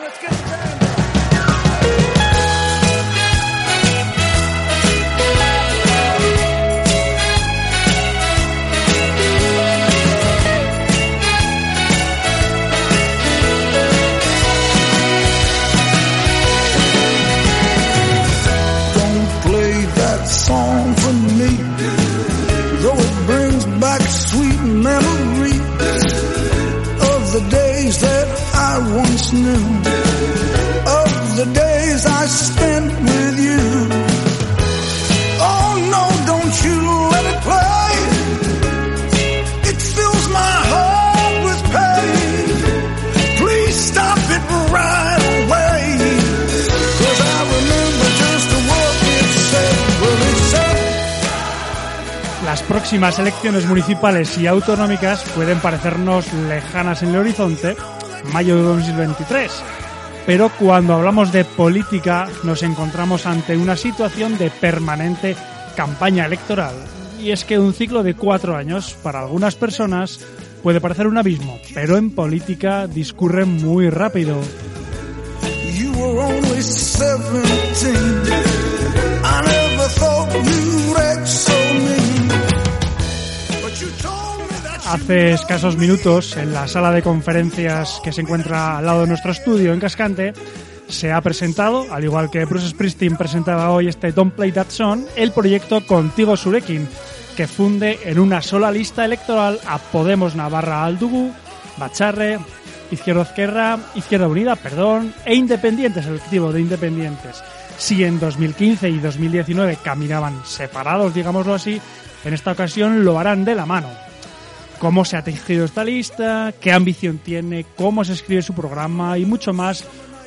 let's get it done. Las elecciones municipales y autonómicas pueden parecernos lejanas en el horizonte, mayo de 2023. Pero cuando hablamos de política nos encontramos ante una situación de permanente campaña electoral. Y es que un ciclo de cuatro años para algunas personas puede parecer un abismo, pero en política discurre muy rápido. You Hace escasos minutos, en la sala de conferencias que se encuentra al lado de nuestro estudio en Cascante, se ha presentado, al igual que Bruce Springsteen presentaba hoy este Don't Play That Song, el proyecto Contigo Surekin, que funde en una sola lista electoral a Podemos Navarra Aldugu, Bacharre, Izquierda Izquierda, Izquierda Unida, perdón, e Independientes, el colectivo de Independientes. Si en 2015 y 2019 caminaban separados, digámoslo así, en esta ocasión lo harán de la mano cómo se ha tejido esta lista, qué ambición tiene, cómo se escribe su programa y mucho más.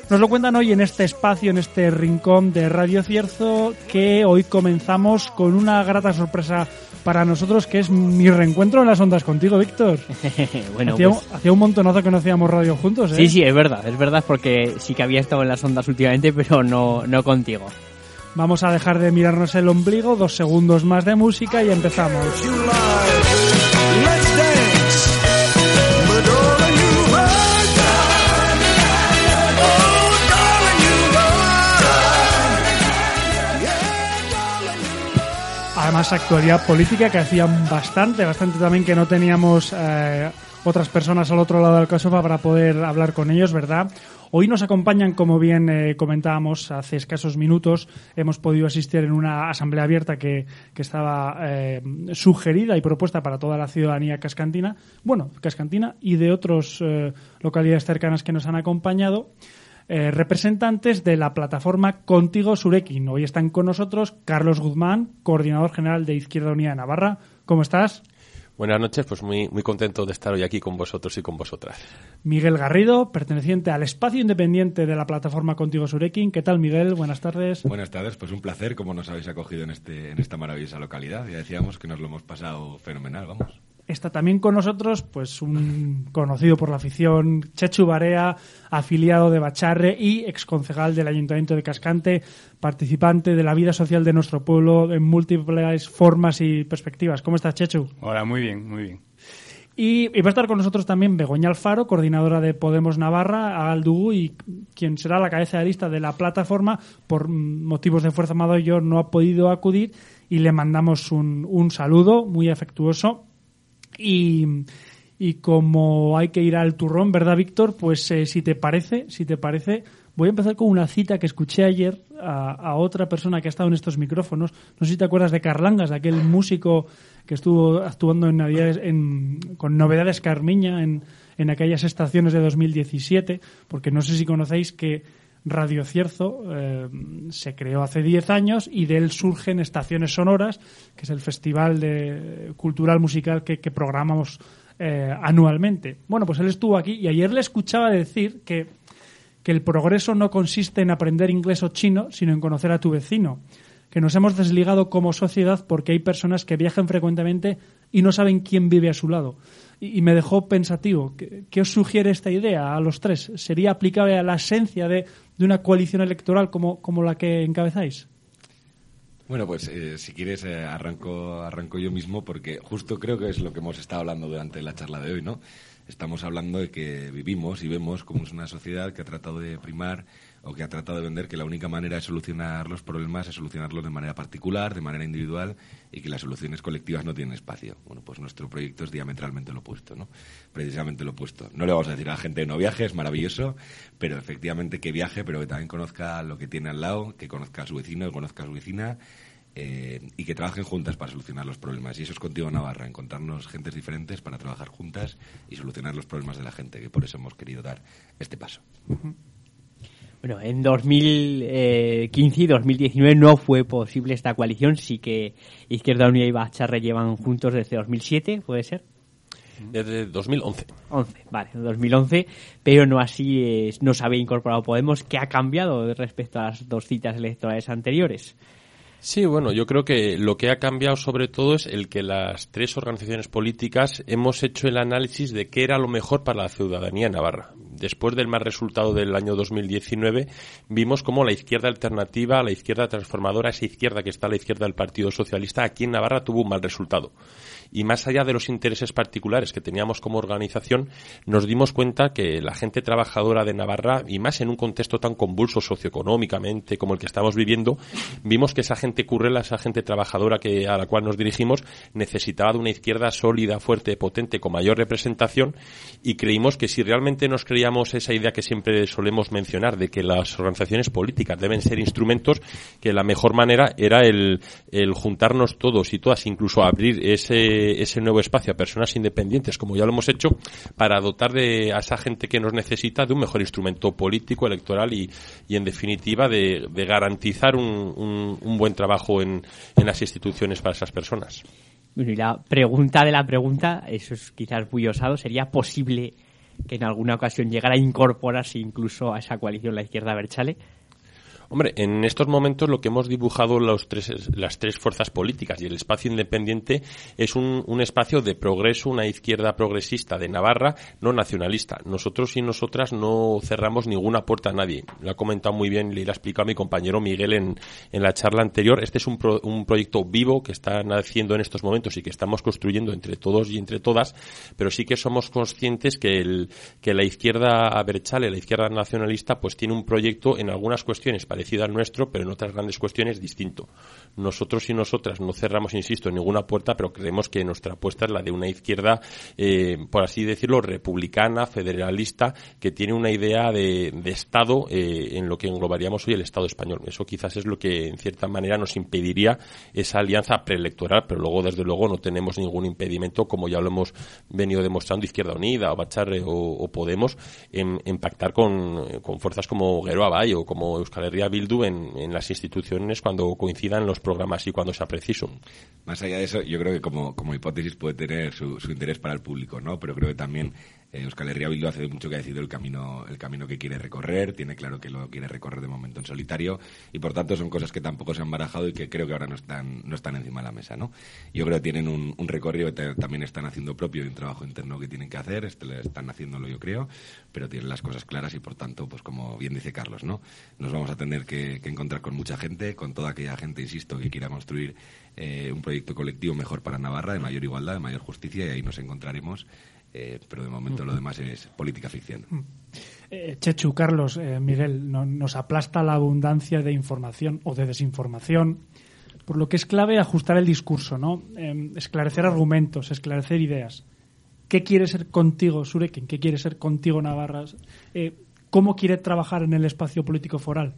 Nos lo cuentan hoy en este espacio, en este rincón de Radio Cierzo, que hoy comenzamos con una grata sorpresa para nosotros, que es mi reencuentro en las ondas contigo, Víctor. bueno, hacía, pues- hacía un montonazo que no hacíamos radio juntos, ¿eh? Sí, sí, es verdad, es verdad porque sí que había estado en las ondas últimamente, pero no, no contigo. Vamos a dejar de mirarnos el ombligo, dos segundos más de música y empezamos. Actualidad política que hacía bastante, bastante también que no teníamos eh, otras personas al otro lado del caso para poder hablar con ellos, ¿verdad? Hoy nos acompañan, como bien eh, comentábamos hace escasos minutos, hemos podido asistir en una asamblea abierta que, que estaba eh, sugerida y propuesta para toda la ciudadanía cascantina, bueno, cascantina y de otras localidades cercanas que nos han acompañado eh, representantes de la plataforma Contigo Surekin. Hoy están con nosotros Carlos Guzmán, coordinador general de Izquierda Unida de Navarra. ¿Cómo estás? Buenas noches, pues muy, muy contento de estar hoy aquí con vosotros y con vosotras. Miguel Garrido, perteneciente al espacio independiente de la plataforma Contigo Surekin. ¿Qué tal, Miguel? Buenas tardes. Buenas tardes, pues un placer como nos habéis acogido en, este, en esta maravillosa localidad. Ya decíamos que nos lo hemos pasado fenomenal, vamos. Está también con nosotros pues un conocido por la afición, Chechu Barea, afiliado de Bacharre y exconcejal del Ayuntamiento de Cascante, participante de la vida social de nuestro pueblo en múltiples formas y perspectivas. ¿Cómo estás, Chechu? Hola, muy bien, muy bien. Y, y va a estar con nosotros también Begoña Alfaro, coordinadora de Podemos Navarra, Aldugu, y quien será la cabeza de lista de la plataforma. Por motivos de fuerza mayor no ha podido acudir y le mandamos un, un saludo muy afectuoso. Y, y como hay que ir al turrón, ¿verdad, Víctor? Pues eh, si te parece, si te parece, voy a empezar con una cita que escuché ayer a, a otra persona que ha estado en estos micrófonos. No sé si te acuerdas de Carlangas, de aquel músico que estuvo actuando en Navidades en, con Novedades Carmiña en, en aquellas estaciones de 2017, porque no sé si conocéis que Radio Cierzo eh, se creó hace 10 años y de él surgen Estaciones Sonoras, que es el festival de, cultural musical que, programamos eh, anualmente. Bueno, pues él estuvo aquí y ayer le escuchaba decir que, que el progreso no consiste en aprender inglés o chino, sino en conocer a tu vecino. Que nos hemos desligado como sociedad porque hay personas que viajan frecuentemente y no saben quién vive a su lado. Y, y me dejó pensativo. ¿Qué, ¿Qué, os sugiere esta idea a los tres? ¿Sería aplicable a la esencia de, de una coalición electoral como, como la que encabezáis? Bueno, pues eh, si quieres eh, arranco, arranco yo mismo porque justo creo que es lo que hemos estado hablando durante la charla de hoy, ¿no? Estamos hablando de que vivimos y vemos como es una sociedad que ha tratado de primar o que ha tratado de vender que la única manera de solucionar los problemas es solucionarlos de manera particular, de manera individual y que las soluciones colectivas no tienen espacio. Bueno, pues nuestro proyecto es diametralmente lo opuesto, ¿no? Precisamente lo opuesto. No le vamos a decir a la gente no viaje, es maravilloso, pero efectivamente que viaje, pero que también conozca lo que tiene al lado, que conozca a su vecino, que conozca a su vecina eh, y que trabajen juntas para solucionar los problemas. Y eso es contigo Navarra, encontrarnos gentes diferentes para trabajar juntas y solucionar los problemas de la gente, que por eso hemos querido dar este paso. Bueno, en 2015 y 2019 no fue posible esta coalición, sí que Izquierda Unida y Bacharre llevan juntos desde 2007, ¿puede ser? Desde 2011. 11, vale, 2011, pero no así eh, no se había incorporado Podemos. ¿Qué ha cambiado respecto a las dos citas electorales anteriores? Sí, bueno, yo creo que lo que ha cambiado sobre todo es el que las tres organizaciones políticas hemos hecho el análisis de qué era lo mejor para la ciudadanía en Navarra. Después del mal resultado del año 2019, vimos cómo la izquierda alternativa, la izquierda transformadora, esa izquierda que está a la izquierda del Partido Socialista, aquí en Navarra tuvo un mal resultado. Y más allá de los intereses particulares que teníamos como organización, nos dimos cuenta que la gente trabajadora de Navarra, y más en un contexto tan convulso socioeconómicamente como el que estamos viviendo, vimos que esa gente currela, esa gente trabajadora que, a la cual nos dirigimos, necesitaba de una izquierda sólida, fuerte, potente, con mayor representación, y creímos que si realmente nos creíamos esa idea que siempre solemos mencionar de que las organizaciones políticas deben ser instrumentos, que la mejor manera era el, el juntarnos todos y todas, incluso abrir ese ese nuevo espacio a personas independientes, como ya lo hemos hecho, para dotar de, a esa gente que nos necesita de un mejor instrumento político, electoral y, y en definitiva, de, garantizar un, un, buen trabajo en, en las instituciones para esas personas. Bueno, y la pregunta de la pregunta, eso es quizás muy osado, ¿sería posible que en alguna ocasión llegara a incorporarse incluso a esa coalición la izquierda Berchale? Hombre, en estos momentos lo que hemos dibujado las tres fuerzas políticas y el espacio independiente es un, espacio de progreso, una izquierda progresista de Navarra, no nacionalista. Nosotros y nosotras no cerramos ninguna puerta a nadie. Lo ha comentado muy bien, le ha explicado mi compañero Miguel en, en la charla anterior. Este es un, pro, un proyecto vivo que está naciendo en estos momentos y que estamos construyendo entre todos y entre todas, pero sí que somos conscientes que, el, que la izquierda aberchale, la izquierda nacionalista, pues tiene un proyecto en algunas cuestiones parecido al nuestro, pero en otras grandes cuestiones distinto. Nosotros y nosotras no cerramos, insisto, ninguna puerta, pero creemos que nuestra apuesta es la de una izquierda, eh, por así decirlo, republicana, federalista, que tiene una idea de, Estado eh, en lo que englobaríamos hoy el Estado español. Eso quizás es lo que, en cierta manera, nos impediría esa alianza preelectoral, pero luego, desde luego, no tenemos ningún impedimento, como ya lo hemos venido demostrando Izquierda Unida, o Bacharre o, o Podemos, en, pactar con, con fuerzas como Guero Abay o como Euskal Herria Bildu en, las instituciones cuando coincidan los programas y cuando sea preciso. Más allá de eso, yo creo que como, como hipótesis puede tener su, su interés para el público, ¿no? Pero creo que también eh, Euskal Herria Bildu hace mucho que ha decidido el camino, el camino que quiere recorrer, tiene claro que lo quiere recorrer de momento en solitario y por tanto son cosas que tampoco se han barajado y que creo que ahora no están, no están encima de la mesa, ¿no? Yo creo que tienen un, recorrido que también están haciendo propio y un trabajo interno que tienen que hacer, este, están haciéndolo yo creo, pero tienen las cosas claras y por tanto, pues como bien dice Carlos, ¿no? Nos vamos a tener que, que encontrar con mucha gente, con toda aquella gente, insisto, que quiera construir eh, un proyecto colectivo mejor para Navarra, de mayor igualdad, de mayor justicia y ahí nos encontraremos eh, pero de momento lo demás es política ficción. Eh, Chechu, Carlos, eh, Miguel, no, nos aplasta la abundancia de información o de desinformación, por lo que es clave ajustar el discurso, ¿no? Eh, esclarecer argumentos, esclarecer ideas. ¿Qué quiere ser contigo, Surekin? ¿Qué quiere ser contigo, Navarra? Eh, ¿Cómo quiere trabajar en el espacio político foral?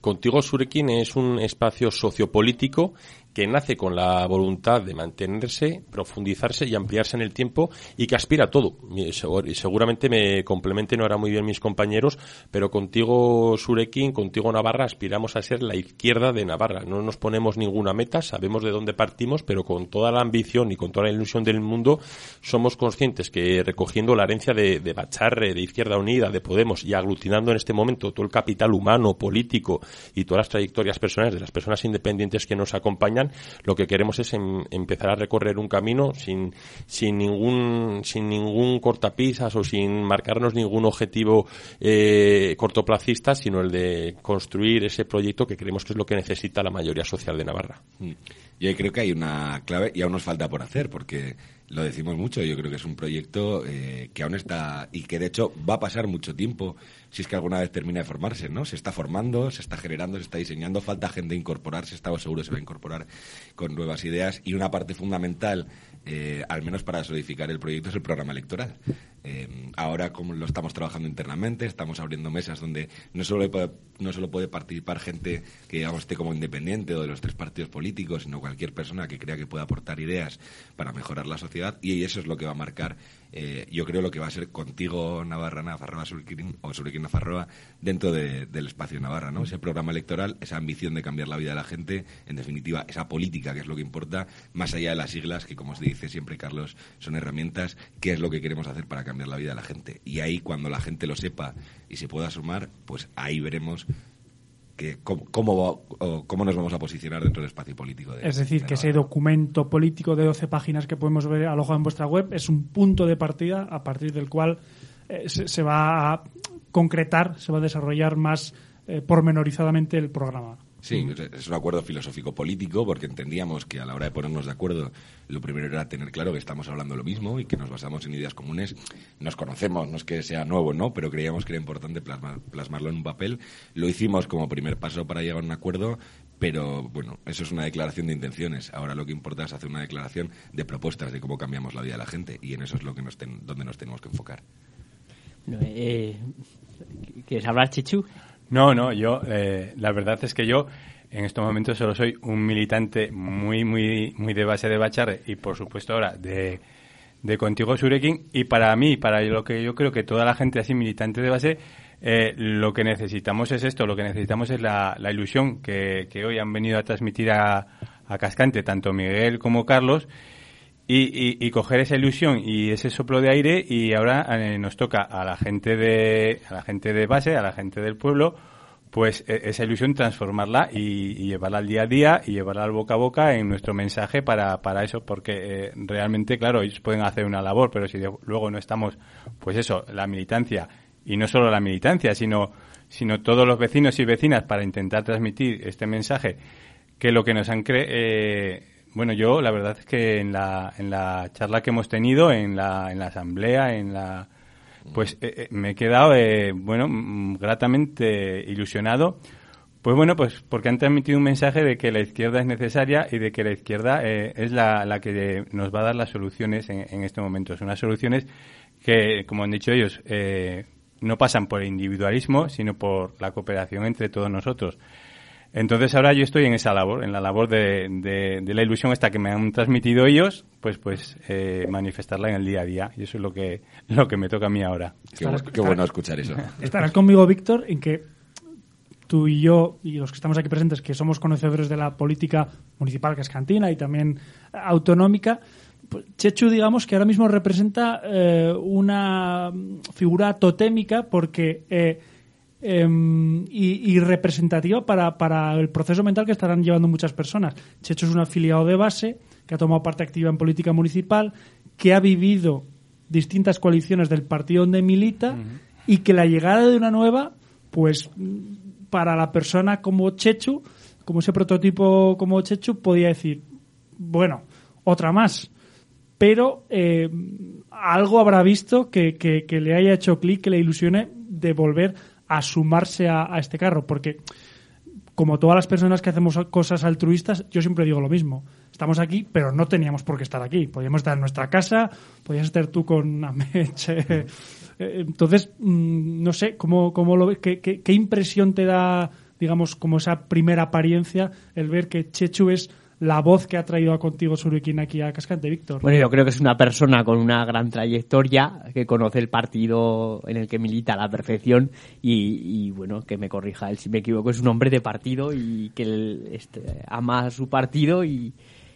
Contigo Surekin es un espacio sociopolítico que nace con la voluntad de mantenerse, profundizarse y ampliarse en el tiempo y que aspira a todo. Seguramente me complementen ahora muy bien mis compañeros, pero contigo Surekin, contigo Navarra, aspiramos a ser la izquierda de Navarra. No nos ponemos ninguna meta, sabemos de dónde partimos, pero con toda la ambición y con toda la ilusión del mundo somos conscientes que recogiendo la herencia de Bacharre, de Izquierda Unida, de Podemos y aglutinando en este momento todo el capital humano, político y todas las trayectorias personales de las personas independientes que nos acompañan, lo que queremos es em, empezar a recorrer un camino sin, sin ningún, sin ningún cortapisas o sin marcarnos ningún objetivo eh, cortoplacista, sino el de construir ese proyecto que creemos que es lo que necesita la mayoría social de Navarra. Y ahí creo que hay una clave y aún nos falta por hacer, porque lo decimos mucho, yo creo que es un proyecto eh, que aún está y que de hecho va a pasar mucho tiempo si es que alguna vez termina de formarse, ¿no? Se está formando, se está generando, se está diseñando, falta gente incorporarse, estaba seguro se va a incorporar con nuevas ideas y una parte fundamental eh, al menos para solidificar el proyecto, es el programa electoral. Eh, ahora, como lo estamos trabajando internamente, estamos abriendo mesas donde no solo, puede, no solo puede participar gente que, digamos, esté como independiente o de los tres partidos políticos, sino cualquier persona que crea que pueda aportar ideas para mejorar la sociedad, y eso es lo que va a marcar eh, yo creo lo que va a ser contigo Navarra Nafarroa o Suriquín Nafarroa dentro del espacio Navarra, ¿no? Ese programa electoral, esa ambición de cambiar la vida de la gente, en definitiva, esa política que es lo que importa, más allá de las siglas, que como os dice siempre Carlos, son herramientas, qué es lo que queremos hacer para cambiar la vida de la gente. Y ahí cuando la gente lo sepa y se pueda sumar, pues ahí veremos que cómo, cómo, nos vamos a posicionar dentro del espacio político. es decir, que ese documento político de 12 páginas que podemos ver alojado en vuestra web es un punto de partida a partir del cual eh, se, va a concretar, se va a desarrollar más eh, pormenorizadamente el programa. Sí, es un acuerdo filosófico político porque entendíamos que a la hora de ponernos de acuerdo lo primero era tener claro que estamos hablando lo mismo y que nos basamos en ideas comunes. Nos conocemos, no es que sea nuevo, ¿no? Pero creíamos que era importante plasmarlo en un papel. Lo hicimos como primer paso para llegar a un acuerdo, pero bueno, eso es una declaración de intenciones. Ahora lo que importa es hacer una declaración de propuestas de cómo cambiamos la vida de la gente y en eso es lo que nos donde nos tenemos que enfocar. Eh, ¿Quieres hablar, Chichu? No, no, yo, eh, la verdad es que yo en estos momentos solo soy un militante muy, muy, muy de base de Bacharre y por supuesto ahora de, de Contigo Surekin. Y para mí, para lo que yo creo que toda la gente así militante de base, eh, lo que necesitamos es esto, lo que necesitamos es la, la ilusión que, que, hoy han venido a transmitir a, a Cascante, tanto Miguel como Carlos, y, y, coger esa ilusión y ese soplo de aire y ahora eh, nos toca a la gente de a la gente de base a la gente del pueblo pues e, esa ilusión transformarla y, llevarla al día a día y llevarla al boca a boca en nuestro mensaje para, para eso porque eh, realmente claro ellos pueden hacer una labor pero si luego no estamos pues eso la militancia y no solo la militancia sino sino todos los vecinos y vecinas para intentar transmitir este mensaje que lo que nos han cre eh, bueno, yo la verdad es que en la, en la charla que hemos tenido, en la, en la asamblea, en la pues eh, eh, me he quedado, eh, bueno, mm, gratamente ilusionado. Pues bueno, pues porque han transmitido un mensaje de que la izquierda es necesaria y de que la izquierda es la, la, que nos va a dar las soluciones en, en este momento. Son unas soluciones que, como han dicho ellos, no pasan por el individualismo, sino por la cooperación entre todos nosotros. Entonces ahora yo estoy en esa labor, en la labor de, de, la ilusión esta que me han transmitido ellos, pues pues eh, manifestarla en el día a día y eso es lo que lo que me toca a mí ahora. Qué, bueno escuchar eso. Estarás conmigo, Víctor, en que tú y yo y los que estamos aquí presentes, que somos conocedores de la política municipal cascantina y también autonómica, pues Chechu, digamos que ahora mismo representa eh, una figura totémica porque eh, Em, y, representativa para, el proceso mental que estarán llevando muchas personas. Checho es un afiliado de base que ha tomado parte activa en política municipal, que ha vivido distintas coaliciones del partido donde milita y que la llegada de una nueva, pues para la persona como Chechu, como ese prototipo como Chechu, podía decir, bueno, otra más. Pero eh, algo habrá visto que, que le haya hecho clic, que le ilusione de volver a sumarse a, este carro, porque como todas las personas que hacemos cosas altruistas, yo siempre digo lo mismo. Estamos aquí, pero no teníamos por qué estar aquí. Podíamos estar en nuestra casa, podías estar tú con Ameche. Eh, entonces, mm, no sé, ¿cómo, cómo lo qué, qué, impresión te da, digamos, como esa primera apariencia, el ver que Chechu es la voz que ha traído a contigo Suruquín aquí a Cascante, Víctor. Bueno, yo creo que es una persona con una gran trayectoria, que conoce el partido en el que milita a la perfección y, bueno, que me corrija él si me equivoco, es un hombre de partido y que él este, ama su partido y,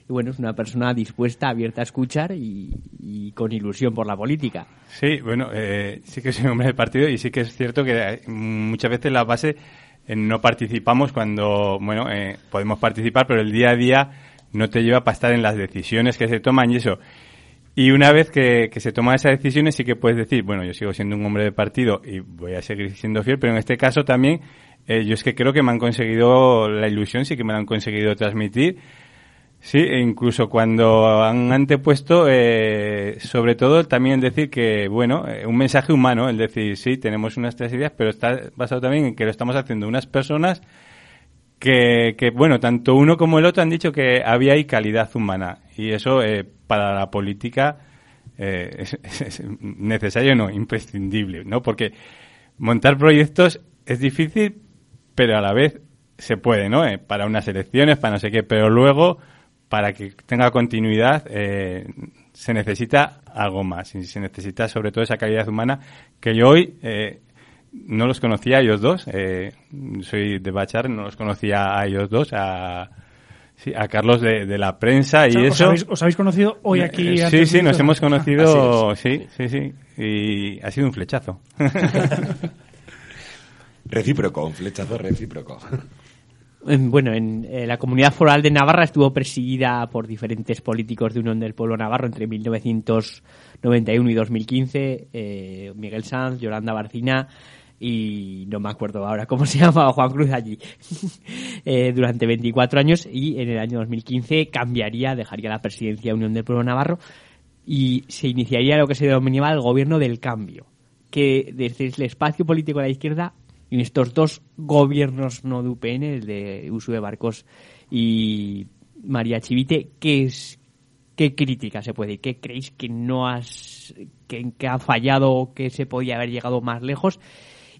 bueno, es una persona dispuesta, abierta a escuchar y, con ilusión por la política. Sí, bueno, eh, sí que es un hombre de partido y sí que es cierto que muchas veces la base no participamos cuando, bueno, eh, podemos participar, pero el día a día no te lleva para estar en las decisiones que se toman y eso. Y una vez que, se toman esas decisiones sí que puedes decir, bueno, yo sigo siendo un hombre de partido y voy a seguir siendo fiel, pero en este caso también eh, yo es que creo que me han conseguido la ilusión, sí que me la han conseguido transmitir. Sí, e incluso cuando han antepuesto, eh, sobre todo también decir que, bueno, eh, un mensaje humano, el decir, sí, tenemos unas tres ideas, pero está basado también en que lo estamos haciendo unas personas que, que bueno, tanto uno como el otro han dicho que había ahí calidad humana. Y eso, eh, para la política, eh, es, es necesario, no, imprescindible, ¿no? Porque montar proyectos es difícil, pero a la vez se puede, ¿no? Eh, para unas elecciones, para no sé qué, pero luego para que tenga continuidad eh, se necesita algo más y se necesita sobre todo esa calidad humana que yo hoy eh, no los conocía a ellos dos eh, soy de Bachar no los conocía a ellos dos a sí, a Carlos de, de la prensa y O sea, eso Os habéis, os habéis conocido hoy aquí. Eh, sí antes sí de nos hemos conocido Así sí sí sí y ha sido un flechazo Recíproco, un flechazo recíproco. En- Bueno, en eh, la comunidad foral de Navarra estuvo presidida por diferentes políticos de Unión del Pueblo Navarro entre 1991 y 2015. eh, Miguel Sanz, Yolanda Barcina y no me acuerdo ahora cómo se llamaba Juan Cruz allí. Eh, durante 24 años y en el año 2015 cambiaría, dejaría la presidencia de Unión del Pueblo Navarro y se iniciaría lo que se denominaba el gobierno del cambio, que desde el espacio político de la izquierda, en estos dos gobiernos no de UPN, el de Usue Barcos y María Chivite, ¿qué qué crítica se puede decir? ¿Qué creéis que no has que, ha fallado que se podía haber llegado más lejos?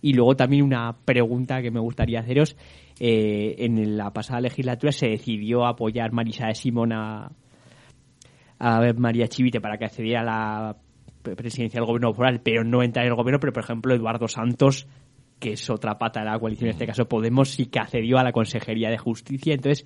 Y luego también una pregunta que me gustaría haceros. eh, en la pasada legislatura se decidió apoyar Marisa de Simón a, a María Chivite para que accediera a la pre- presidencia del gobierno foral, pero no entrar en el gobierno, pero por ejemplo Eduardo Santos, que es otra pata de la coalición, en este caso Podemos, sí que accedió a la Consejería de Justicia, entonces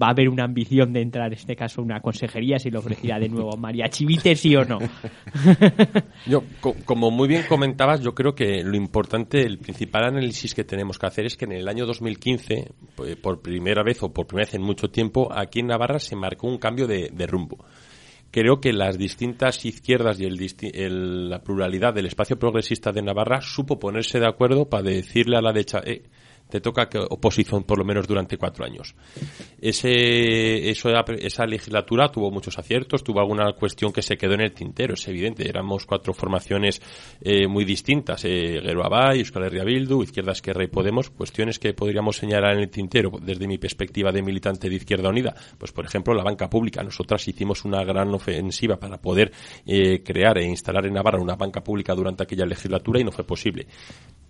va a haber una ambición de entrar en este caso a una consejería, si lo ofrecía de nuevo María Chivite, sí o no. Yo, co- como muy bien comentabas, yo creo que lo importante, el principal análisis que tenemos que hacer es que en el año 2015, pues, por primera vez o por primera vez en mucho tiempo, aquí en Navarra se marcó un cambio de, de rumbo. Creo que las distintas izquierdas y el el- la pluralidad del espacio progresista de Navarra supo ponerse de acuerdo para decirle a la derecha, eh, te toca oposición por lo menos durante cuatro años. Ese, eso, esa legislatura tuvo muchos aciertos, tuvo alguna cuestión que se quedó en el tintero, es evidente. Éramos cuatro formaciones eh, muy distintas, eh, Gero Abay, Euskal Herria Bildu, Izquierda Esquerra y Podemos, cuestiones que podríamos señalar en el tintero desde mi perspectiva de militante de Izquierda Unida. Pues, por ejemplo, la banca pública. Nosotras hicimos una gran ofensiva para poder eh, crear e instalar en Navarra una banca pública durante aquella legislatura y no fue posible.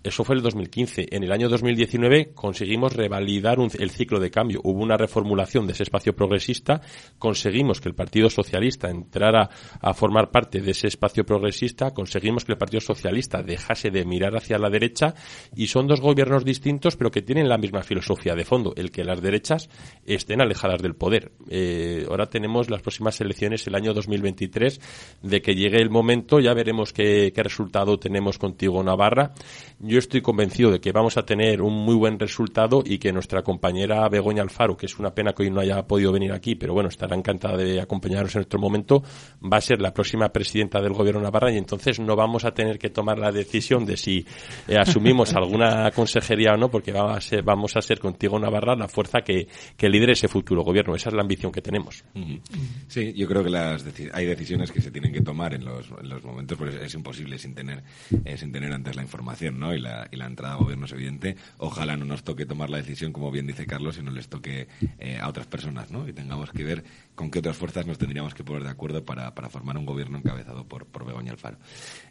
Eso fue el 2015. En el año 2019 conseguimos revalidar un- el ciclo de cambio. Hubo una reformulación de ese espacio progresista. Conseguimos que el Partido Socialista entrara a formar parte de ese espacio progresista. Conseguimos que el Partido Socialista dejase de mirar hacia la derecha. Y son dos gobiernos distintos, pero que tienen la misma filosofía de fondo, el que las derechas estén alejadas del poder. Eh, ahora tenemos las próximas elecciones el año 2023. De que llegue el momento, ya veremos qué, qué resultado tenemos contigo, Navarra. Yo estoy convencido de que vamos a tener un muy buen resultado y que nuestra compañera Begoña Alfaro, que es una pena que hoy no haya podido venir aquí, pero bueno, estará encantada de acompañarnos en otro momento, va a ser la próxima presidenta del gobierno Navarra y entonces no vamos a tener que tomar la decisión de si eh, asumimos alguna consejería o no, porque va a ser, vamos a ser contigo Navarra la fuerza que, que lidere ese futuro gobierno. Esa es la ambición que tenemos. Sí, yo creo que las deci- hay decisiones que se tienen que tomar en los, en los momentos, pues es imposible sin tener, eh, sin tener antes la información, ¿no? Y y la entrada a gobierno es evidente. Ojalá no nos toque tomar la decisión, como bien dice Carlos, y no les toque eh, a otras personas, ¿no? Y tengamos que ver con qué otras fuerzas nos tendríamos que poner de acuerdo para, para formar un gobierno encabezado por, por Begoña Alfaro.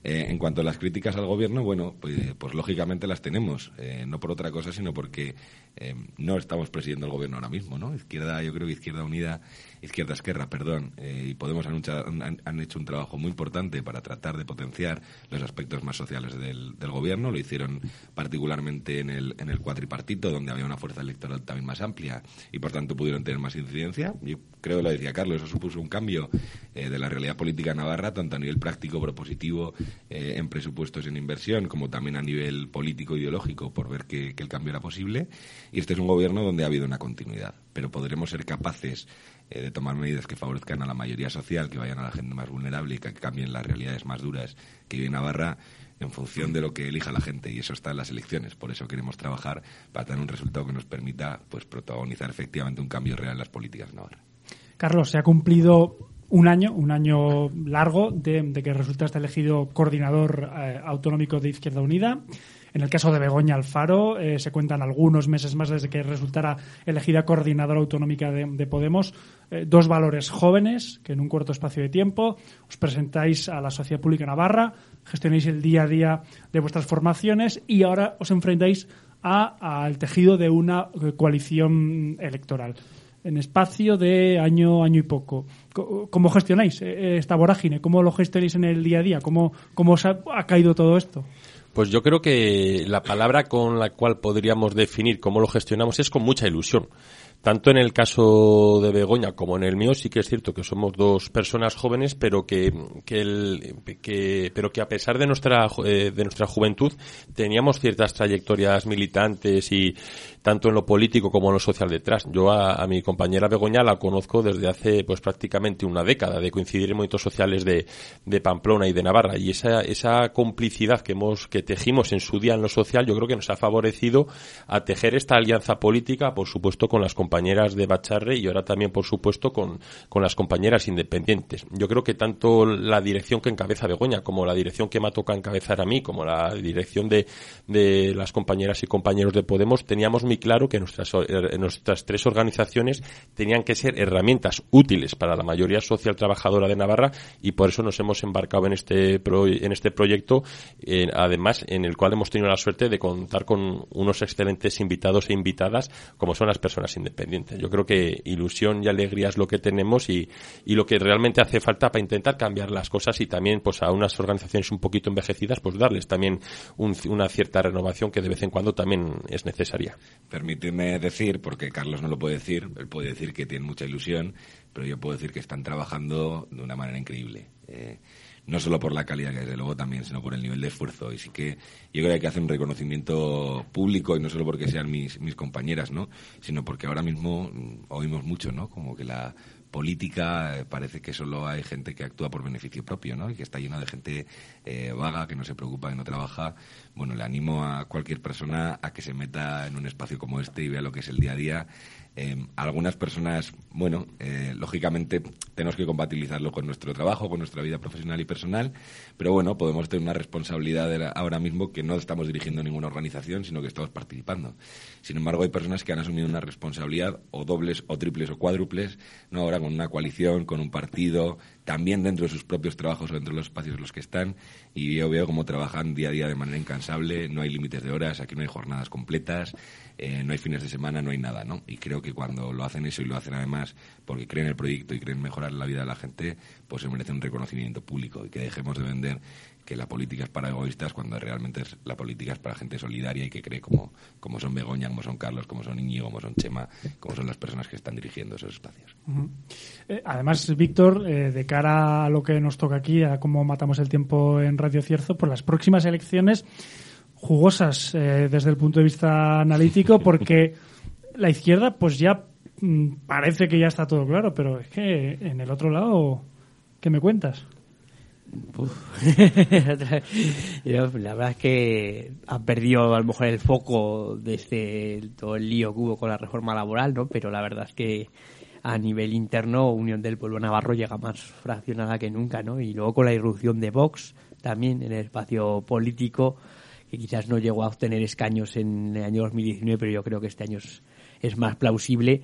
Eh, en cuanto a las críticas al gobierno, bueno, pues, pues lógicamente las tenemos, eh, no por otra cosa, sino porque eh, no estamos presidiendo el gobierno ahora mismo, ¿no? Izquierda, yo creo que Izquierda Unida, Izquierda Esquerra, perdón, eh, y Podemos han, han- hecho un trabajo muy importante para tratar de potenciar los aspectos más sociales del, gobierno. Lo hicieron particularmente en el, en el cuatripartito, donde había una fuerza electoral también más amplia y por tanto pudieron tener más incidencia. Creo que lo decía Carlos, eso supuso un cambio eh, de la realidad política navarra, tanto a nivel práctico, propositivo, eh, en presupuestos en inversión, como también a nivel político ideológico, por ver que, el cambio era posible. Y este es un gobierno donde ha habido una continuidad, pero podremos ser capaces eh, de tomar medidas que favorezcan a la mayoría social, que vayan a la gente más vulnerable y que cambien las realidades más duras que vive Navarra en función de lo que elija la gente y eso está en las elecciones. Por eso queremos trabajar para tener un resultado que nos permita pues protagonizar efectivamente un cambio real en las políticas de Navarra. Carlos, se ha cumplido un año, un año largo de, que resultaste elegido coordinador eh, autonómico de Izquierda Unida. En el caso de Begoña Alfaro, eh, se cuentan algunos meses más desde que resultara elegida coordinadora autonómica de, de Podemos. Eh, dos valores jóvenes que en un corto espacio de tiempo os presentáis a la sociedad pública navarra, gestionáis el día a día de vuestras formaciones y ahora os enfrentáis al tejido de una coalición electoral. En espacio de año, año y poco. Co- ¿Cómo gestionáis eh, esta vorágine? ¿Cómo lo gestionáis en el día a día? ¿Cómo, cómo os ha caído todo esto? Pues yo creo que la palabra con la cual podríamos definir cómo lo gestionamos es con mucha ilusión. Tanto en el caso de Begoña como en el mío sí que es cierto que somos dos personas jóvenes, pero que, que, el- que- pero que a pesar de nuestra eh, de nuestra juventud teníamos ciertas trayectorias militantes y tanto en lo político como en lo social detrás. Yo a, a mi compañera Begoña la conozco desde hace pues prácticamente una década de coincidir en movimientos sociales de, de Pamplona y de Navarra y esa esa complicidad que hemos que tejimos en su día en lo social yo creo que nos ha favorecido a tejer esta alianza política por supuesto con las de Bacharre y ahora también por supuesto con, con las compañeras independientes. Yo creo que tanto la dirección que encabeza Begoña como la dirección que me ha tocado encabezar a mí como la dirección de, de las compañeras y compañeros de Podemos teníamos muy claro que nuestras, nuestras tres organizaciones tenían que ser herramientas útiles para la mayoría social trabajadora de Navarra y por eso nos hemos embarcado en este pro- en este proyecto eh, además en el cual hemos tenido la suerte de contar con unos excelentes invitados e invitadas como son las personas independientes. Yo creo que ilusión y alegría es lo que tenemos y, y lo que realmente hace falta para intentar cambiar las cosas y también pues a unas organizaciones un poquito envejecidas pues darles también un- una cierta renovación que de vez en cuando también es necesaria. Permíteme decir, porque Carlos no lo puede decir, él puede decir que tiene mucha ilusión, pero yo puedo decir que están trabajando de una manera increíble. Eh, no solo por la calidad, que desde luego también, sino por el nivel de esfuerzo. Y sí que yo creo que hay que hacer un reconocimiento público, y no solo porque sean mis, compañeras, ¿no? Sino porque ahora mismo mm, oímos mucho, ¿no? Como que la política eh, parece que solo hay gente que actúa por beneficio propio, ¿no? Y que está lleno de gente eh, vaga, que no se preocupa, que no trabaja. Bueno, le animo a cualquier persona a que se meta en un espacio como este y vea lo que es el día a día. Eh, algunas personas, bueno, eh, lógicamente tenemos que compatibilizarlo con nuestro trabajo, con nuestra vida profesional y personal, pero bueno, podemos tener una responsabilidad ahora mismo que no estamos dirigiendo ninguna organización, sino que estamos participando. Sin embargo, hay personas que han asumido una responsabilidad o dobles o triples o cuádruples, no ahora con una coalición, con un partido, también dentro de sus propios trabajos o dentro de los espacios en los que están, y yo veo cómo trabajan día a día de manera incansable, no hay límites de horas, aquí no hay jornadas completas, eh, no hay fines de semana, no hay nada, ¿no? Y creo que cuando lo hacen eso y lo hacen además porque creen en el proyecto y creen mejorar la vida de la gente, pues se merece un reconocimiento público y que dejemos de vender que la política es para egoístas cuando realmente es, la política es para gente solidaria y que cree como, como son Begoña, como son Carlos, como son Íñigo, como son Chema, como son las personas que están dirigiendo esos espacios. Eh, además, Víctor, eh, de cara a lo que nos toca aquí, a cómo matamos el tiempo en Radio Cierzo, por las próximas elecciones jugosas eh, desde el punto de vista analítico, porque la izquierda, pues ya mm, parece que ya está todo claro, pero es que en el otro lado, ¿qué me cuentas? La verdad es que han perdido a lo mejor el foco desde todo el lío que hubo con la reforma laboral, ¿no? Pero la verdad es que a nivel interno Unión del Pueblo Navarro llega más fraccionada que nunca, ¿no? Y luego con la irrupción de Vox también en el espacio político, que quizás no llegó a obtener escaños en el año 2019, pero yo creo que este año es, es más plausible.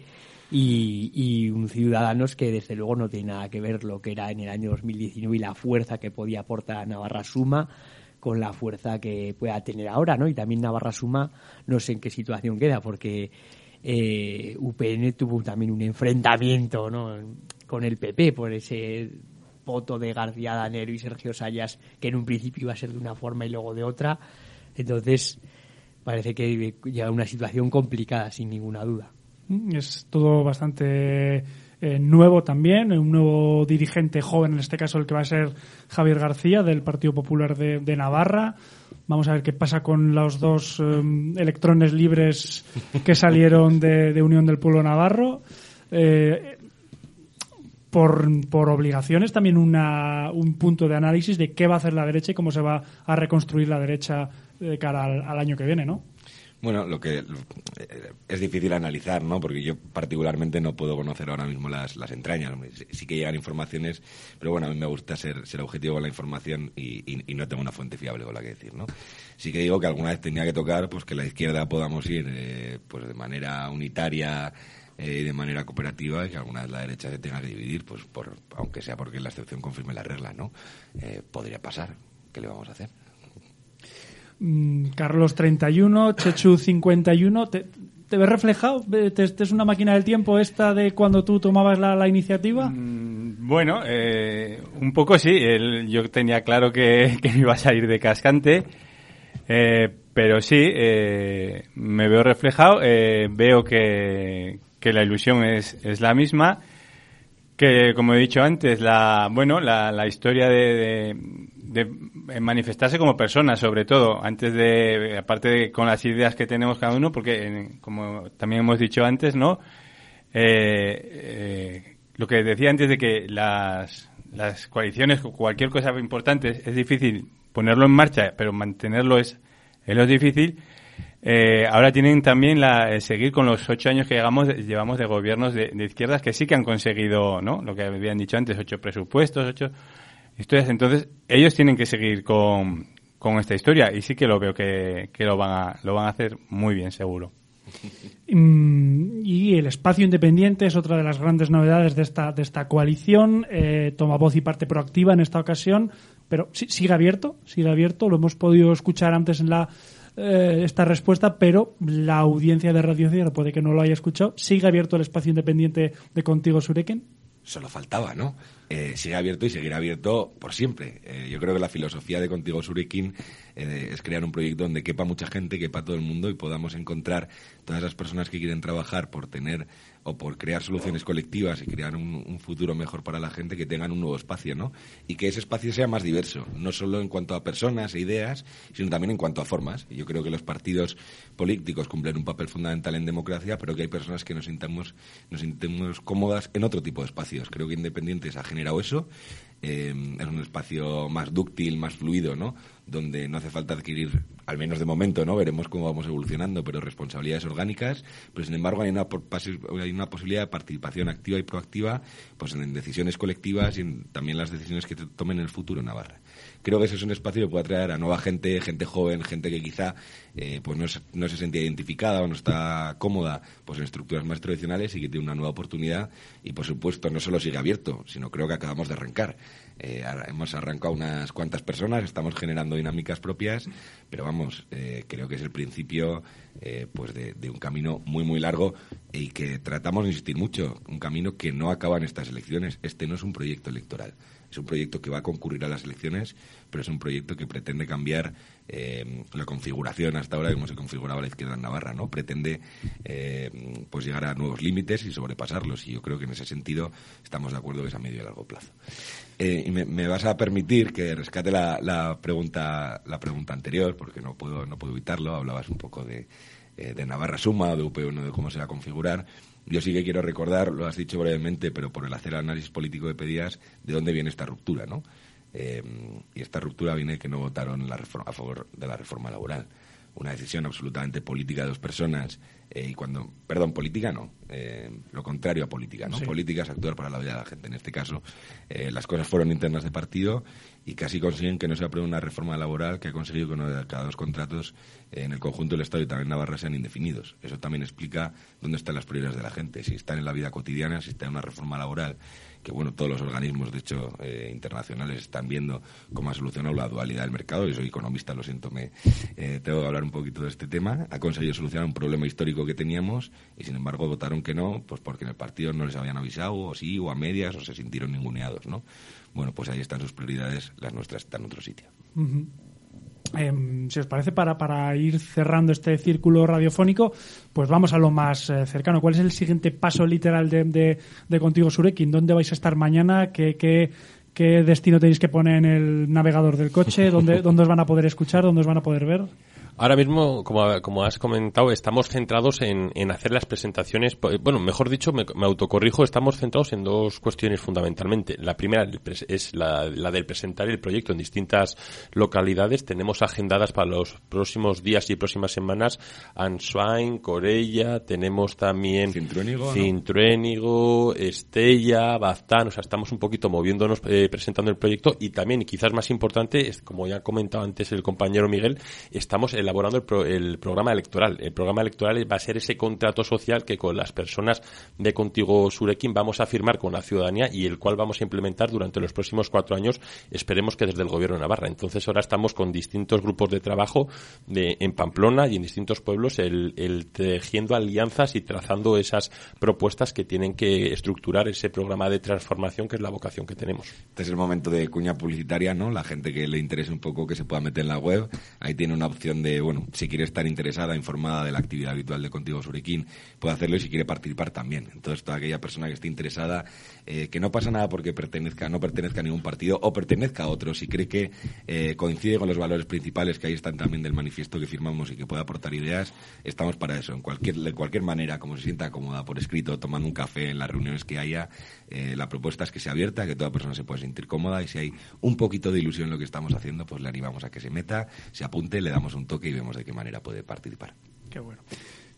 Y, y un Ciudadanos que desde luego no tiene nada que ver lo que era en el año 2019 y la fuerza que podía aportar Navarra Suma con la fuerza que pueda tener ahora, ¿no? Y también Navarra Suma no sé en qué situación queda, porque eh, UPN tuvo también un enfrentamiento, ¿no? Con el PP por ese voto de García Danero y Sergio Sayas, que en un principio iba a ser de una forma y luego de otra. Entonces, parece que llega una situación complicada, sin ninguna duda. Mm, Es todo bastante eh, nuevo también, un nuevo dirigente joven, en este caso el que va a ser Javier García del Partido Popular de, Navarra. Vamos a ver qué pasa con los dos eh, electrones libres que salieron de, Unión del Pueblo Navarro. Eh, por, obligaciones también una, un punto de análisis de qué va a hacer la derecha y cómo se va a reconstruir la derecha de cara al año que viene, ¿no? Bueno, lo que eh, es difícil analizar, ¿no? Porque yo particularmente no puedo conocer ahora mismo las, las entrañas. Sí que llegan informaciones, pero bueno, a mí me gusta ser, ser objetivo con la información y, y- no tengo una fuente fiable con la que decir, ¿no? Sí que digo que alguna vez tenía que tocar, pues que la izquierda podamos ir, eh, pues de manera unitaria eh, y de manera cooperativa y que alguna vez la derecha se tenga que dividir, pues por, aunque sea porque la excepción confirme la regla, ¿no? Eh, podría pasar. ¿Qué le vamos a hacer? Mm, Carlos 31, Chechu 51. ¿Te, te ves reflejado? ¿Te, es una máquina del tiempo esta de cuando tú tomabas la, iniciativa? Mm, Bueno, eh, un poco sí. Yo tenía claro que, me iba a salir de cascante. Eh, pero sí, eh, me veo reflejado. veo que, la ilusión es, la misma. Que, como he dicho antes, la, bueno, la, historia de, de manifestarse como persona, sobre todo, antes de, aparte de con las ideas que tenemos cada uno, porque, en- como también hemos dicho antes, ¿no? Eh, eh, lo que decía antes de que las, coaliciones, cualquier cosa importante, es, difícil ponerlo en marcha, pero mantenerlo es, es lo difícil. Eh, ahora tienen también la, seguir con los ocho años que llevamos, llevamos de gobiernos de, de izquierdas que sí que han conseguido, ¿no? Lo que habían dicho antes, ocho presupuestos, ocho Entonces, ellos tienen que seguir con, con esta historia y sí que lo veo que, que lo van a, lo van a hacer muy bien, seguro. Mm, Y el espacio independiente es otra de las grandes novedades de esta, de esta coalición. Eh, toma voz y parte proactiva en esta ocasión, pero sigue abierto, sigue abierto. Lo hemos podido escuchar antes en la eh, esta respuesta, pero la audiencia de Radio Cero puede que no lo haya escuchado. Sigue abierto el espacio independiente de Contigo Sureken. Solo faltaba, ¿no? Eh, sigue abierto y seguirá abierto por siempre. Eh, yo creo que la filosofía de Contigo Surikin eh, es crear un proyecto donde quepa mucha gente, quepa todo el mundo y podamos encontrar todas las personas que quieren trabajar por tener o por crear soluciones colectivas y crear un, futuro mejor para la gente que tengan un nuevo espacio, ¿no? Y que ese espacio sea más diverso, no solo en cuanto a personas e ideas, sino también en cuanto a formas. Yo creo que los partidos políticos cumplen un papel fundamental en democracia, pero que hay personas que nos sintamos, nos sintamos cómodas en otro tipo de espacios. Creo que Independientes ha generado eso. Eh, es un espacio más dúctil, más fluido, ¿no? Donde no hace falta adquirir, al menos de momento, ¿no? Veremos cómo vamos evolucionando, pero responsabilidades orgánicas. Pero sin embargo hay una, hay una posibilidad de participación activa y proactiva, pues en decisiones colectivas y en también las decisiones que tomen en el futuro Navarra. Creo que ese es un espacio que puede atraer a nueva gente, gente joven, gente que quizá eh, pues no, se- no se sentía identificada o no está cómoda pues en estructuras más tradicionales y que tiene una nueva oportunidad y por supuesto no solo sigue abierto, sino creo que acabamos de arrancar. Eh, hemos arrancado unas cuantas personas, estamos generando dinámicas propias, pero vamos, eh, creo que es el principio eh, pues de, de un camino muy muy largo y que tratamos de insistir mucho, un camino que no acaba en estas elecciones. Este no es un proyecto electoral. Es un proyecto que va a concurrir a las elecciones, pero es un proyecto que pretende cambiar eh, la configuración hasta ahora de cómo se configuraba la izquierda en Navarra, ¿no? Pretende eh, pues llegar a nuevos límites y sobrepasarlos. Y yo creo que en ese sentido estamos de acuerdo que es a medio y largo plazo. Eh, y me, vas a permitir que rescate la, pregunta la pregunta anterior, porque no puedo no puedo evitarlo. Hablabas un poco de, de Navarra Suma, de UP1, de cómo se va a configurar. Yo sí que quiero recordar, lo has dicho brevemente, pero por el hacer el análisis político de Pedías, de dónde viene esta ruptura, ¿no? Eh, y esta ruptura viene que no votaron la reforma- a favor de la reforma laboral. Una decisión absolutamente política de dos personas. eh, y cuando, perdón, política no, eh, lo contrario a política, ¿no? Sí. Política es actuar para la vida de la gente. En este caso, eh, las cosas fueron internas de partido y casi consiguen que no se apruebe una reforma laboral que ha conseguido que uno de cada dos contratos eh, en el conjunto del Estado y también Navarra sean indefinidos. Eso también explica dónde están las prioridades de la gente. Si están en la vida cotidiana, si está en una reforma laboral que bueno, todos los organismos, de hecho, eh, internacionales están viendo cómo ha solucionado la dualidad del mercado. Yo soy economista, lo siento, me eh, tengo que hablar un poquito de este tema. Ha conseguido solucionar un problema histórico que teníamos y, sin embargo, votaron que no, pues porque en el partido no les habían avisado, o sí, o a medias, o se sintieron ninguneados, ¿no? Bueno, pues ahí están sus prioridades, las nuestras están en otro sitio. Em, si os parece, para, para ir cerrando este círculo radiofónico, pues vamos a lo más eh, cercano. ¿Cuál es el siguiente paso literal de, de, de Contigo Surekin? ¿Dónde vais a estar mañana? ¿Qué, qué, qué destino tenéis que poner en el navegador del coche? ¿Dónde, ¿Dónde os van a poder escuchar? ¿Dónde os van a poder ver? Ahora mismo, como, como has comentado, estamos centrados en, en hacer las presentaciones. Bueno, mejor dicho, me, me autocorrijo, estamos centrados en dos cuestiones fundamentalmente. La primera es la, la del presentar el proyecto en distintas localidades. Tenemos agendadas para los próximos días y próximas semanas Answain, Corella, tenemos también Cintruénigo, Estella, Baztán, o sea, estamos un poquito moviéndonos, eh, presentando el proyecto y también, quizás más importante, es, como ya ha comentado antes el compañero Miguel, estamos elaborando el, pro- el programa electoral. El programa electoral va a ser ese contrato social que con las personas de Contigo Surequín vamos a firmar con la ciudadanía y el cual vamos a implementar durante los próximos cuatro años, esperemos que desde el gobierno de Navarra. Entonces ahora estamos con distintos grupos de trabajo de, en Pamplona y en distintos pueblos el, el tejiendo alianzas y trazando esas propuestas que tienen que estructurar ese programa de transformación que es la vocación que tenemos. Este es el momento de cuña publicitaria, ¿no? La gente que le interese un poco que se pueda meter en la web. Ahí tiene una opción de, bueno, si quiere estar interesada, informada de la actividad habitual de Contigo Surequín, puede hacerlo y si quiere participar también. Entonces, toda aquella persona que esté interesada, eh, que no pasa nada porque pertenezca, no pertenezca a ningún partido o pertenezca a otro, si cree que eh, coincide con los valores principales que ahí están también del manifiesto que firmamos y que pueda aportar ideas, estamos para eso. En cualquier, de cualquier manera, como se sienta cómoda por escrito, tomando un café en las reuniones que haya, eh, la propuesta es que sea abierta, que toda persona se pueda sentir cómoda y si hay un poquito de ilusión en lo que estamos haciendo, pues le animamos a que se meta, se apunte, le damos un toque y vemos de qué manera puede participar. Qué bueno.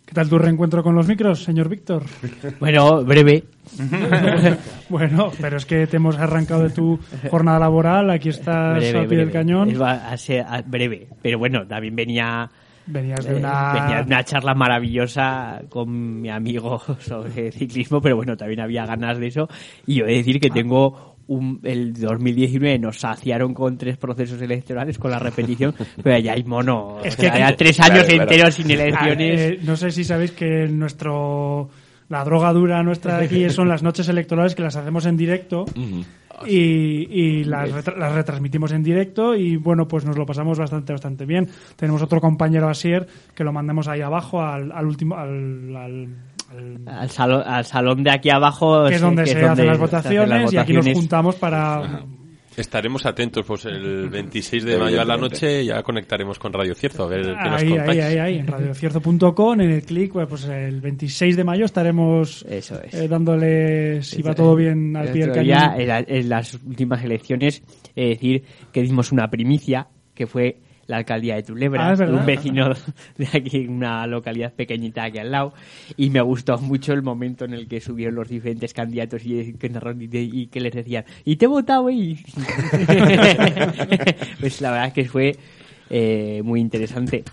¿Qué tal tu reencuentro con los micros, señor Víctor? Bueno, breve. bueno, pero es que te hemos arrancado de tu jornada laboral, aquí estás breve, al pie del breve. cañón. Es va a ser breve. Pero bueno, también venía, Venías de eh, una... venía de una charla maravillosa con mi amigo sobre ciclismo, pero bueno, también había ganas de eso. Y yo he de decir que tengo un, el 2019 nos saciaron con tres procesos electorales con la repetición, pero ya hay mono. Es O sea, que- ya tres años claro. enteros sin Ah, elecciones. eh, no sé si sabéis que nuestro la droga dura nuestra de aquí son las noches electorales que las hacemos en directo y, y las, retra- las retransmitimos en directo y bueno pues nos lo pasamos bastante bastante bien. Tenemos otro compañero Asier que lo mandamos ahí abajo al, al último al, al- al- al, salón, al salón de aquí abajo que es donde se donde hacen las se hacen votaciones, las y aquí nos votaciones. juntamos para Estaremos atentos, pues el 26 de mayo a la noche ya conectaremos con Radio Cierzo a ver qué nos ahí, ahí, contáis. ahí, ahí, en radiocierzo.com, en el clic, pues, pues el 26 de mayo estaremos Eso es. eh, dándole, si va todo bien, al pie del cañón. día, en, la- en las últimas elecciones, es decir, que dimos una primicia, que fue la alcaldía de Tulebra, Ah, un vecino de aquí, una localidad pequeñita aquí al lado, y me gustó mucho el momento en el que subieron los diferentes candidatos y y, que les decían, y te he votado, y pues la verdad es que fue eh, muy interesante.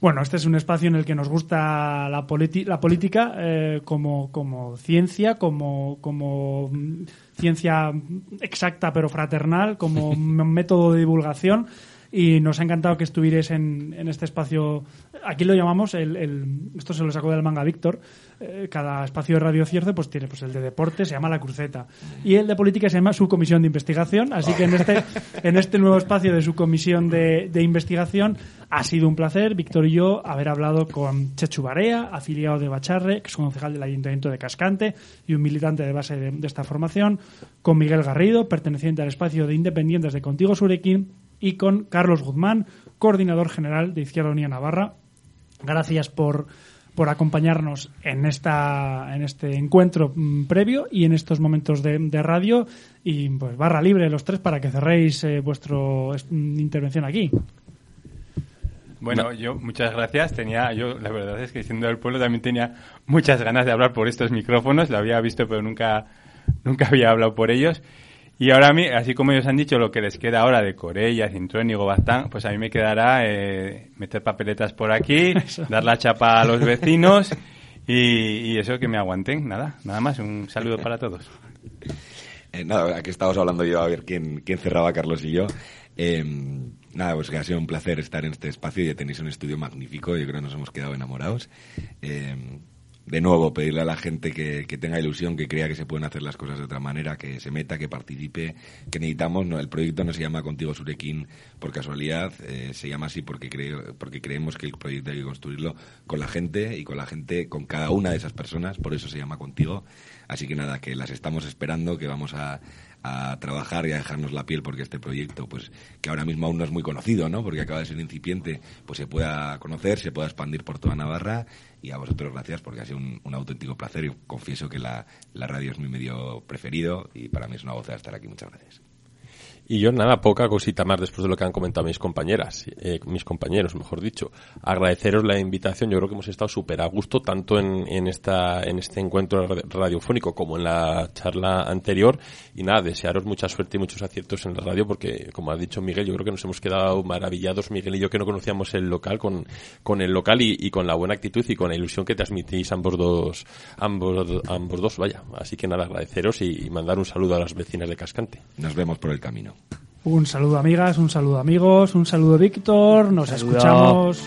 Bueno, este es un espacio en el que nos gusta la, la política eh, como, como ciencia, como, como mm, ciencia exacta pero fraternal, como método de divulgación. Y nos ha encantado que estuvierais en, en este espacio. Aquí lo llamamos, el, el- esto se lo sacó del manga Víctor. eh, cada espacio de Radio Cierce pues tiene pues el de deporte, se llama La Cruceta. Y el de política se llama Subcomisión de Investigación. Así que en este, en este nuevo espacio de Subcomisión de, de Investigación ha sido un placer, Víctor y yo, haber hablado con Chechu Barea, afiliado de Bacharre, que es concejal del Ayuntamiento de Cascante y un militante de base de, de esta formación, con Miguel Garrido, perteneciente al espacio de independientes de Contigo Surequín, y con Carlos Guzmán, coordinador general de Izquierda Unida Navarra. Gracias por, por acompañarnos en, esta, en este encuentro mm, previo y en estos momentos de, de radio. Y pues barra libre los tres para que cerréis eh, vuestra intervención aquí. Bueno, yo muchas gracias. Tenía, yo la verdad es que siendo del pueblo también tenía muchas ganas de hablar por estos micrófonos. Lo había visto, pero nunca, nunca había hablado por ellos. Y ahora a mí, así como ellos han dicho, lo que les queda ahora de Corella, Cintruénigo, Bastán, pues a mí me quedará eh, meter papeletas por aquí, dar la chapa a los vecinos y, y eso que me aguanten. Nada, nada más. Un saludo para todos. Eh, nada, aquí estamos hablando yo a ver quién, quién cerraba, Carlos y yo. Eh, nada, pues que ha sido un placer estar en este espacio y tenéis un estudio magnífico. Yo creo que nos hemos quedado enamorados. Eh, de nuevo, pedirle a la gente que, que tenga ilusión, que crea que se pueden hacer las cosas de otra manera, que se meta, que participe, que necesitamos. No, el proyecto no se llama Contigo Surequín por casualidad, eh, se llama así porque, creo, porque creemos que el proyecto hay que construirlo con la gente y con la gente, con cada una de esas personas, por eso se llama Contigo. Así que nada, que las estamos esperando, que vamos a, a trabajar y a dejarnos la piel porque este proyecto, pues que ahora mismo aún no es muy conocido, ¿no? Porque acaba de ser incipiente, pues se pueda conocer, se pueda expandir por toda Navarra y a vosotros gracias porque ha sido un, auténtico placer y confieso que la, la radio es mi medio preferido y para mí es una goza estar aquí. Muchas gracias. Y yo nada, poca cosita más después de lo que han comentado mis compañeras, eh, mis compañeros, mejor dicho. Agradeceros la invitación. Yo creo que hemos estado súper a gusto tanto en, en esta en este encuentro radiofónico como en la charla anterior. Y nada, desearos mucha suerte y muchos aciertos en la radio porque, como ha dicho Miguel, yo creo que nos hemos quedado maravillados, Miguel y yo, que no conocíamos el local, con, con el local y, con la buena actitud y con la ilusión que transmitís ambos dos, ambos, ambos dos, vaya. Así que nada, agradeceros y mandar un saludo a las vecinas de Cascante. Nos vemos por el camino. Un saludo amigas, un saludo amigos, un saludo Víctor, nos Saludo. escuchamos.